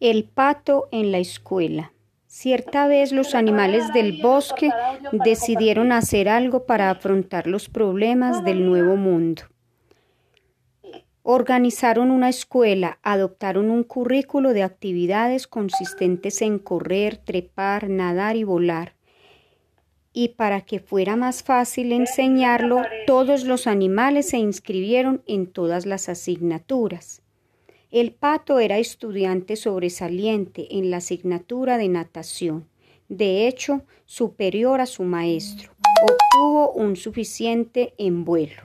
El pato en la escuela. Cierta vez los animales del bosque decidieron hacer algo para afrontar los problemas del nuevo mundo. Organizaron una escuela, adoptaron un currículo de actividades consistentes en correr, trepar, nadar y volar. Y para que fuera más fácil enseñarlo, todos los animales se inscribieron en todas las asignaturas. El pato era estudiante sobresaliente en la asignatura de natación, de hecho superior a su maestro. Obtuvo un suficiente en vuelo.